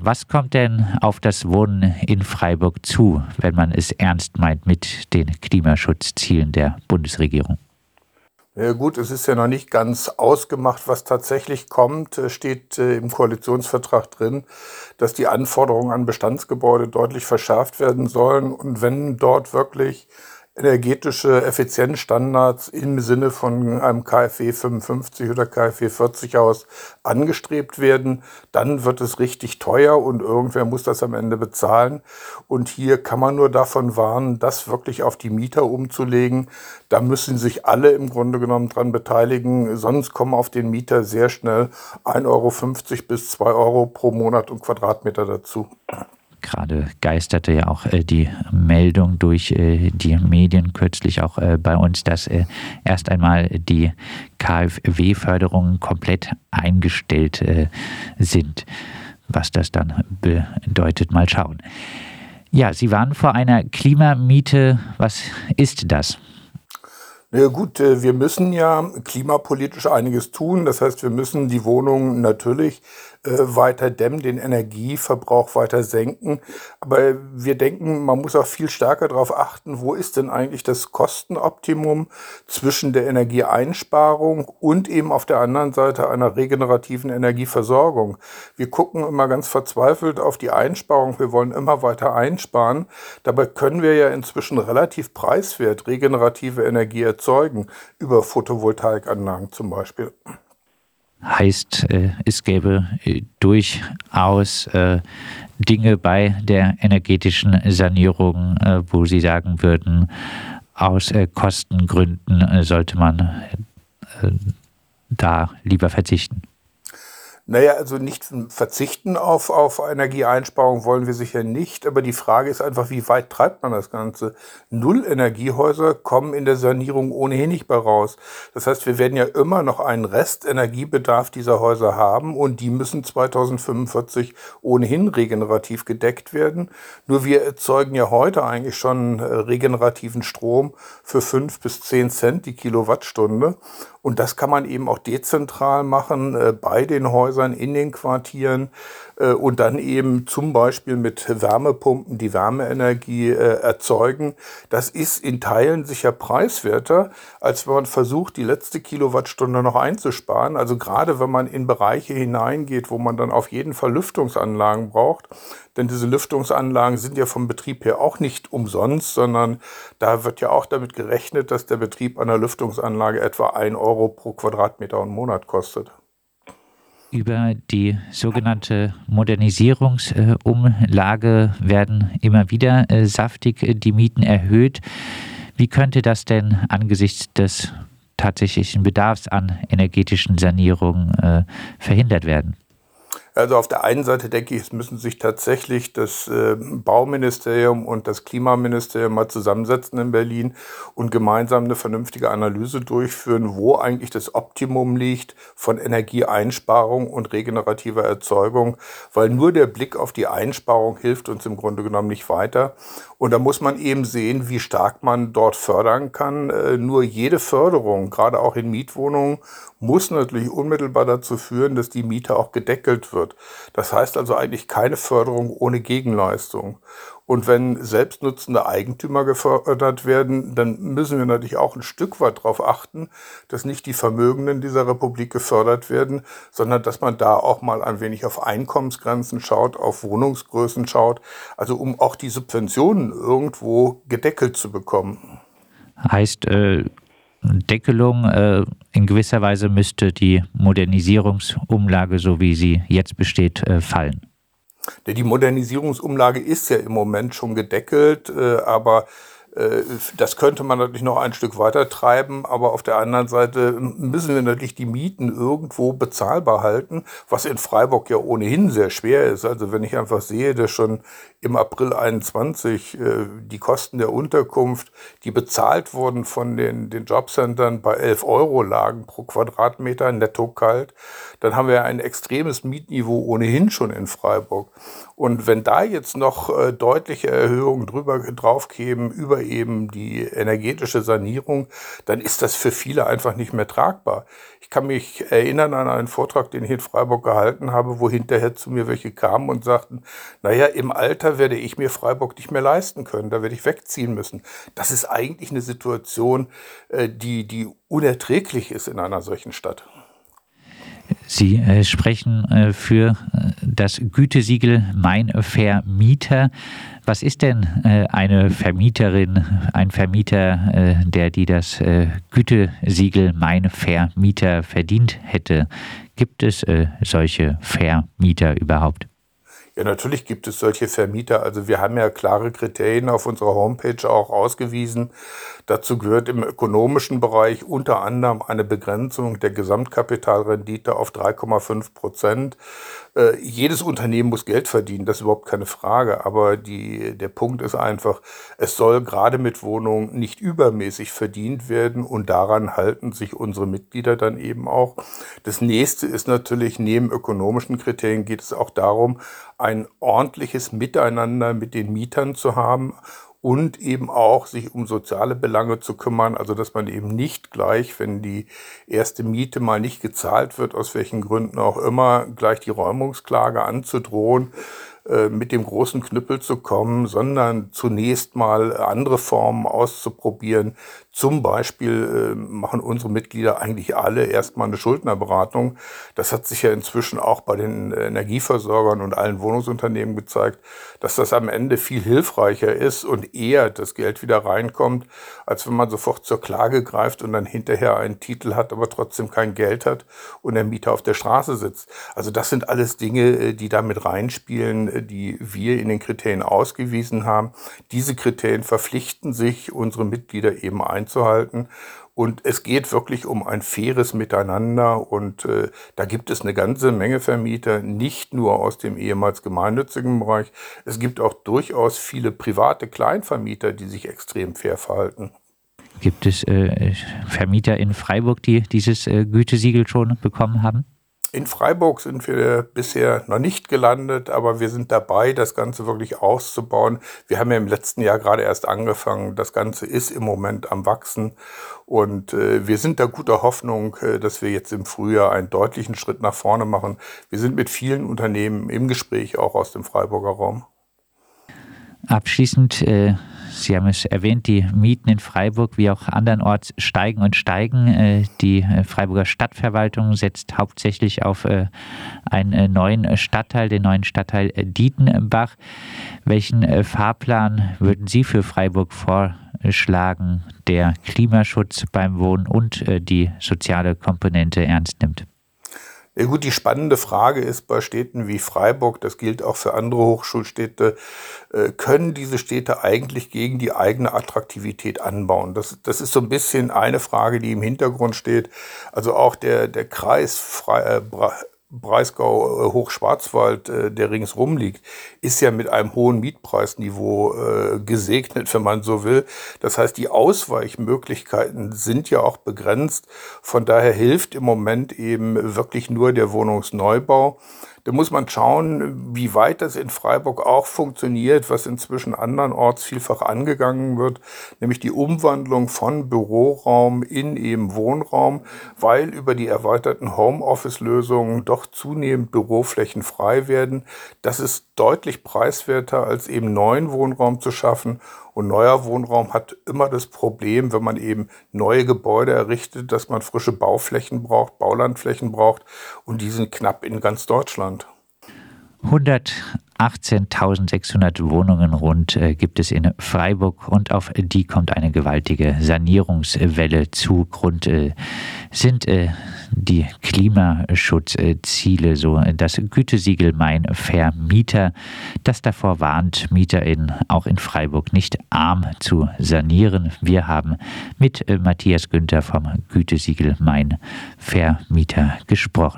Was kommt denn auf das Wohnen in Freiburg zu, wenn man es ernst meint mit den Klimaschutzzielen der Bundesregierung? Ja gut, es ist ja noch nicht ganz ausgemacht, was tatsächlich kommt. Es steht äh, im Koalitionsvertrag drin, dass die Anforderungen an Bestandsgebäude deutlich verschärft werden sollen. Und wenn dort wirklich energetische Effizienzstandards im Sinne von einem KfW 55 oder KfW 40 Haus angestrebt werden, dann wird es richtig teuer und irgendwer muss das am Ende bezahlen. Und hier kann man nur davon warnen, das wirklich auf die Mieter umzulegen. Da müssen sich alle im Grunde genommen dran beteiligen, sonst kommen auf den Mieter sehr schnell 1,50 Euro bis 2 Euro pro Monat und Quadratmeter dazu. Gerade geisterte ja auch äh, die Meldung durch äh, die Medien kürzlich auch äh, bei uns, dass äh, erst einmal die KfW-Förderungen komplett eingestellt äh, sind. Was das dann bedeutet, mal schauen. Ja, Sie waren vor einer Klimamiete. Was ist das? Na ja, gut, äh, wir müssen ja klimapolitisch einiges tun. Das heißt, wir müssen die Wohnungen natürlich äh, weiter dämmen, den Energieverbrauch weiter senken. Aber wir denken, man muss auch viel stärker darauf achten, wo ist denn eigentlich das Kostenoptimum zwischen der Energieeinsparung und eben auf der anderen Seite einer regenerativen Energieversorgung. Wir gucken immer ganz verzweifelt auf die Einsparung. Wir wollen immer weiter einsparen. Dabei können wir ja inzwischen relativ preiswert regenerative Energie erzeugen, über Photovoltaikanlagen zum Beispiel heißt, äh, es gäbe äh, durchaus äh, Dinge bei der energetischen Sanierung, wo Sie sagen würden, aus Kostengründen sollte man da lieber verzichten. Naja, also nicht verzichten auf, auf Energieeinsparung wollen wir sicher nicht, aber die Frage ist einfach, wie weit treibt man das Ganze? Null-Energiehäuser kommen in der Sanierung ohnehin nicht mehr raus. Das heißt, wir werden ja immer noch einen Restenergiebedarf dieser Häuser haben und die müssen 2045 ohnehin regenerativ gedeckt werden. Nur wir erzeugen ja heute eigentlich schon äh, regenerativen Strom für fünf bis zehn Cent die Kilowattstunde. Und das kann man eben auch dezentral machen äh, bei den Häusern, in den Quartieren äh, und dann eben zum Beispiel mit Wärmepumpen die Wärmeenergie äh, erzeugen. Das ist in Teilen sicher preiswerter, als wenn man versucht, die letzte Kilowattstunde noch einzusparen. Also gerade wenn man in Bereiche hineingeht, wo man dann auf jeden Fall Lüftungsanlagen braucht, denn diese Lüftungsanlagen sind ja vom Betrieb her auch nicht umsonst, sondern da wird ja auch damit gerechnet, dass der Betrieb einer Lüftungsanlage etwa 1 Euro pro Quadratmeter und Monat kostet. Über die sogenannte Modernisierungsumlage werden immer wieder äh, saftig äh, die Mieten erhöht. Wie könnte das denn angesichts des tatsächlichen Bedarfs an energetischen Sanierungen äh, verhindert werden? Also auf der einen Seite denke ich, es müssen sich tatsächlich das äh, Bauministerium und das Klimaministerium mal zusammensetzen in Berlin und gemeinsam eine vernünftige Analyse durchführen, wo eigentlich das Optimum liegt von Energieeinsparung und regenerativer Erzeugung, weil nur der Blick auf die Einsparung hilft uns im Grunde genommen nicht weiter. Und da muss man eben sehen, wie stark man dort fördern kann. Äh, nur jede Förderung, gerade auch in Mietwohnungen, muss natürlich unmittelbar dazu führen, dass die Miete auch gedeckelt wird. Das heißt also eigentlich keine Förderung ohne Gegenleistung. Und wenn selbstnutzende Eigentümer gefördert werden, dann müssen wir natürlich auch ein Stück weit darauf achten, dass nicht die Vermögenden dieser Republik gefördert werden, sondern dass man da auch mal ein wenig auf Einkommensgrenzen schaut, auf Wohnungsgrößen schaut, also um auch die Subventionen irgendwo gedeckelt zu bekommen. Heißt, äh, Deckelung. Äh, in gewisser Weise müsste die Modernisierungsumlage, so wie sie jetzt besteht, äh, fallen. Die Modernisierungsumlage ist ja im Moment schon gedeckelt, äh, aber das könnte man natürlich noch ein Stück weiter treiben, aber auf der anderen Seite müssen wir natürlich die Mieten irgendwo bezahlbar halten, was in Freiburg ja ohnehin sehr schwer ist. Also wenn ich einfach sehe, dass schon im April 21 äh, die Kosten der Unterkunft, die bezahlt wurden von den, den Jobcentern bei 11 Euro lagen pro Quadratmeter netto kalt, dann haben wir ein extremes Mietniveau ohnehin schon in Freiburg. Und wenn da jetzt noch äh, deutliche Erhöhungen drüber drauf kämen über eben die energetische Sanierung, dann ist das für viele einfach nicht mehr tragbar. Ich kann mich erinnern an einen Vortrag, den ich in Freiburg gehalten habe, wo hinterher zu mir welche kamen und sagten, naja, im Alter werde ich mir Freiburg nicht mehr leisten können, da werde ich wegziehen müssen. Das ist eigentlich eine Situation, äh, die, die unerträglich ist in einer solchen Stadt. Sie äh, sprechen äh, für äh, das Gütesiegel Mein Vermieter. Was ist denn äh, eine Vermieterin, ein Vermieter, äh, der die das äh, Gütesiegel Mein Vermieter verdient hätte? Gibt es solche Vermieter überhaupt? Ja, natürlich gibt es solche Vermieter. Also wir haben ja klare Kriterien auf unserer Homepage auch ausgewiesen. Dazu gehört im ökonomischen Bereich unter anderem eine Begrenzung der Gesamtkapitalrendite auf 3,5 Prozent. Äh, jedes Unternehmen muss Geld verdienen, das ist überhaupt keine Frage. Aber die, der Punkt ist einfach, es soll gerade mit Wohnungen nicht übermäßig verdient werden und daran halten sich unsere Mitglieder dann eben auch. Das nächste ist natürlich, neben ökonomischen Kriterien geht es auch darum, ein ordentliches Miteinander mit den Mietern zu haben und eben auch sich um soziale Belange zu kümmern, also dass man eben nicht gleich, wenn die erste Miete mal nicht gezahlt wird, aus welchen Gründen auch immer, gleich die Räumungsklage anzudrohen, äh, mit dem großen Knüppel zu kommen, sondern zunächst mal andere Formen auszuprobieren. Zum Beispiel äh, machen unsere Mitglieder eigentlich alle erstmal eine Schuldnerberatung. Das hat sich ja inzwischen auch bei den Energieversorgern und allen Wohnungsunternehmen gezeigt, dass das am Ende viel hilfreicher ist und eher das Geld wieder reinkommt, als wenn man sofort zur Klage greift und dann hinterher einen Titel hat, aber trotzdem kein Geld hat und der Mieter auf der Straße sitzt. Also das sind alles Dinge, äh, die da mit reinspielen, die wir in den Kriterien ausgewiesen haben. Diese Kriterien verpflichten sich unsere Mitglieder eben einzuhalten. Und es geht wirklich um ein faires Miteinander. Und äh, da gibt es eine ganze Menge Vermieter, nicht nur aus dem ehemals gemeinnützigen Bereich. Es gibt auch durchaus viele private Kleinvermieter, die sich extrem fair verhalten. Gibt es äh, Vermieter in Freiburg, die dieses äh, Gütesiegel schon bekommen haben? In Freiburg sind wir bisher noch nicht gelandet, aber wir sind dabei, das Ganze wirklich auszubauen. Wir haben ja im letzten Jahr gerade erst angefangen. Das Ganze ist im Moment am Wachsen und äh, wir sind da guter Hoffnung, äh, dass wir jetzt im Frühjahr einen deutlichen Schritt nach vorne machen. Wir sind mit vielen Unternehmen im Gespräch, auch aus dem Freiburger Raum. Abschließend äh Sie haben es erwähnt, die Mieten in Freiburg wie auch andernorts steigen und steigen. Äh, die äh, Freiburger Stadtverwaltung setzt hauptsächlich auf äh, einen neuen Stadtteil, den neuen Stadtteil Dietenbach. Welchen Fahrplan würden Sie für Freiburg vorschlagen, der Klimaschutz beim Wohnen und die soziale Komponente ernst nimmt? Ja gut, die spannende Frage ist bei Städten wie Freiburg, das gilt auch für andere Hochschulstädte, äh, können diese Städte eigentlich gegen die eigene Attraktivität anbauen? Das, das ist so ein bisschen eine Frage, die im Hintergrund steht. Also auch der, der Kreis Fre äh, Breisgau äh, Hochschwarzwald, äh, der ringsrum liegt, ist ja mit einem hohen Mietpreisniveau äh, gesegnet, wenn man so will. Das heißt, die Ausweichmöglichkeiten sind ja auch begrenzt. Von daher hilft im Moment eben wirklich nur der Wohnungsneubau. Da muss man schauen, wie weit das in Freiburg auch funktioniert, was inzwischen andernorts vielfach angegangen wird, nämlich die Umwandlung von Büroraum in eben Wohnraum, weil über die erweiterten Homeoffice-Lösungen doch zunehmend Büroflächen frei werden. Das ist deutlich preiswerter, als eben neuen Wohnraum zu schaffen. Und neuer Wohnraum hat immer das Problem, wenn man eben neue Gebäude errichtet, dass man frische Bauflächen braucht, Baulandflächen braucht. Und die sind knapp in ganz Deutschland. 118.600 Wohnungen rund äh, gibt es in Freiburg und auf die kommt eine gewaltige Sanierungswelle zu. Grund äh, sind äh, die Klimaschutzziele, so das Gütesiegel Mein Vermieter, das davor warnt, MieterInnen auch in Freiburg nicht arm zu sanieren. Wir haben mit Matthias Günther vom Gütesiegel Mein Vermieter gesprochen.